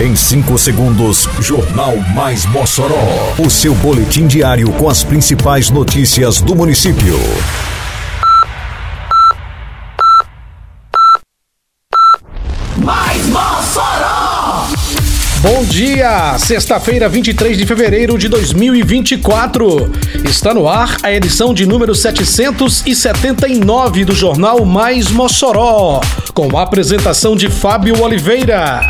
Em 5 segundos, Jornal Mais Mossoró. O seu boletim diário com as principais notícias do município. Mais Mossoró! Bom dia! Sexta-feira, 23 de fevereiro de 2024. Está no ar a edição de número 779 do Jornal Mais Mossoró, com a apresentação de Fábio Oliveira.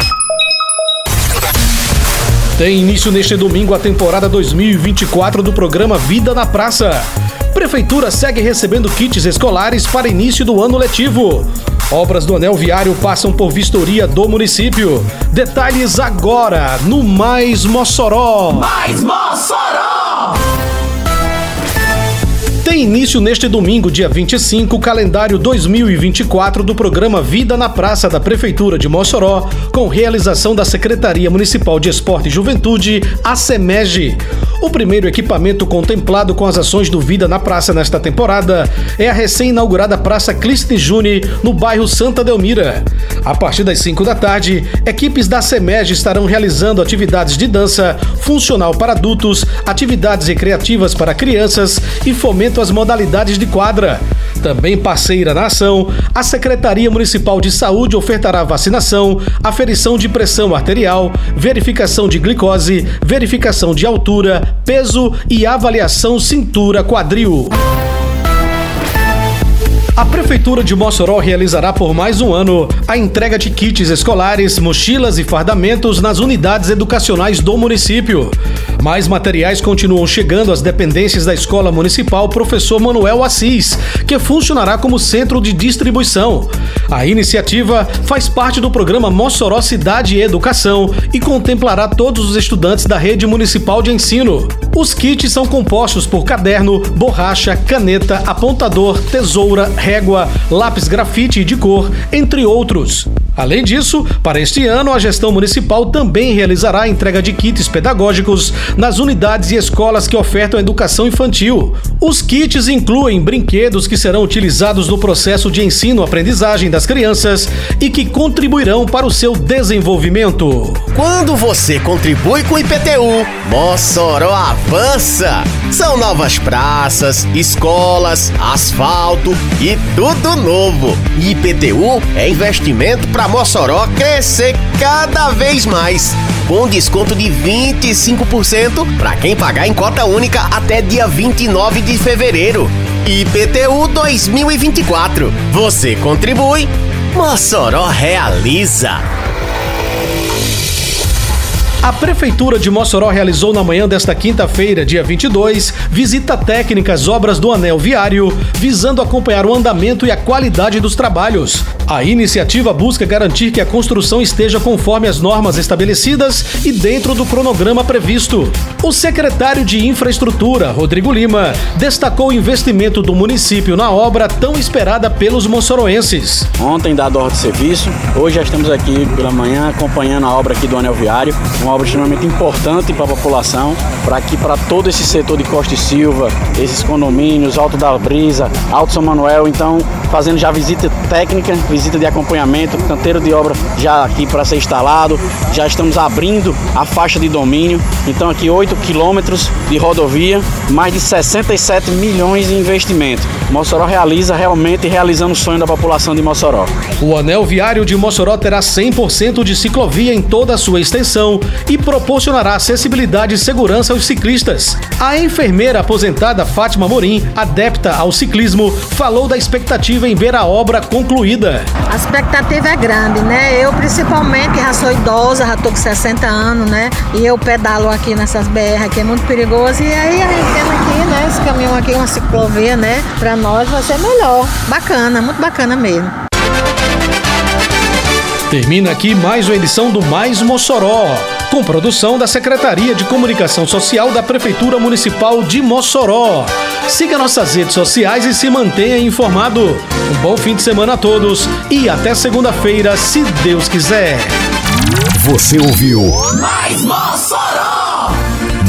Tem início neste domingo a temporada 2024 do programa Vida na Praça. Prefeitura segue recebendo kits escolares para início do ano letivo. Obras do anel viário passam por vistoria do município. Detalhes agora no Mais Mossoró. Mais Mossoró! Tem início neste domingo, dia 25, o calendário 2024 do programa Vida na Praça da Prefeitura de Mossoró, com realização da Secretaria Municipal de Esporte e Juventude, a SEMEG. O primeiro equipamento contemplado com as ações do Vida na Praça nesta temporada é a recém-inaugurada Praça Clístenes Juni, no bairro Santa Delmira. A partir das 5 da tarde, equipes da SEMEG estarão realizando atividades de dança, funcional para adultos, atividades recreativas para crianças e fomento às modalidades de quadra. Também parceira na ação, a Secretaria Municipal de Saúde ofertará vacinação, aferição de pressão arterial, verificação de glicose, verificação de altura, peso e avaliação cintura-quadril. A Prefeitura de Mossoró realizará por mais um ano a entrega de kits escolares, mochilas e fardamentos nas unidades educacionais do município. Mais materiais continuam chegando às dependências da Escola Municipal Professor Manuel Assis, que funcionará como centro de distribuição. A iniciativa faz parte do programa Mossoró Cidade e Educação e contemplará todos os estudantes da rede municipal de ensino. Os kits são compostos por caderno, borracha, caneta, apontador, tesoura, régua, lápis grafite de cor, entre outros. Além disso, para este ano, a gestão municipal também realizará a entrega de kits pedagógicos nas unidades e escolas que ofertam educação infantil. Os kits incluem brinquedos que serão utilizados no processo de ensino-aprendizagem das crianças e que contribuirão para o seu desenvolvimento. Quando você contribui com o IPTU, Mossoró avança! São novas praças, escolas, asfalto e tudo novo. IPTU é investimento para Mossoró crescer cada vez mais. Com desconto de 25% para quem pagar em cota única até dia 29 de fevereiro. IPTU 2024. Você contribui, Mossoró realiza. A Prefeitura de Mossoró realizou na manhã desta quinta-feira, dia 22, visita técnica às obras do anel viário, visando acompanhar o andamento e a qualidade dos trabalhos. A iniciativa busca garantir que a construção esteja conforme as normas estabelecidas e dentro do cronograma previsto. O secretário de Infraestrutura, Rodrigo Lima, destacou o investimento do município na obra tão esperada pelos moçoroenses. Ontem dado ordem de serviço, hoje já estamos aqui pela manhã acompanhando a obra aqui do anel viário, uma obra extremamente importante para a população, para aqui para todo esse setor de Costa e Silva, esses condomínios, Alto da Brisa, Alto São Manuel, então fazendo já visita técnica, visita de acompanhamento, canteiro de obra já aqui para ser instalado, já estamos abrindo a faixa de domínio, então aqui 8 quilômetros de rodovia, mais de 67 milhões de investimento. Mossoró realiza realmente realizando o sonho da população de Mossoró. O anel viário de Mossoró terá 100% de ciclovia em toda a sua extensão e proporcionará acessibilidade e segurança aos ciclistas. A enfermeira aposentada Fátima Morim, adepta ao ciclismo, falou da expectativa em ver a obra concluída. A expectativa é grande, né? Eu principalmente já sou idosa, já tô com 60 anos, né? E eu pedalo aqui nessas BR aqui, é muito perigoso. E aí a gente tendo aqui, né? Aqui, uma ciclovia, né? Pra nós vai ser melhor. Bacana, muito bacana mesmo. Termina aqui mais uma edição do Mais Mossoró, com produção da Secretaria de Comunicação Social da Prefeitura Municipal de Mossoró. Siga nossas redes sociais e se mantenha informado. Um bom fim de semana a todos e até segunda-feira, se Deus quiser. Você ouviu Mais Mossoró!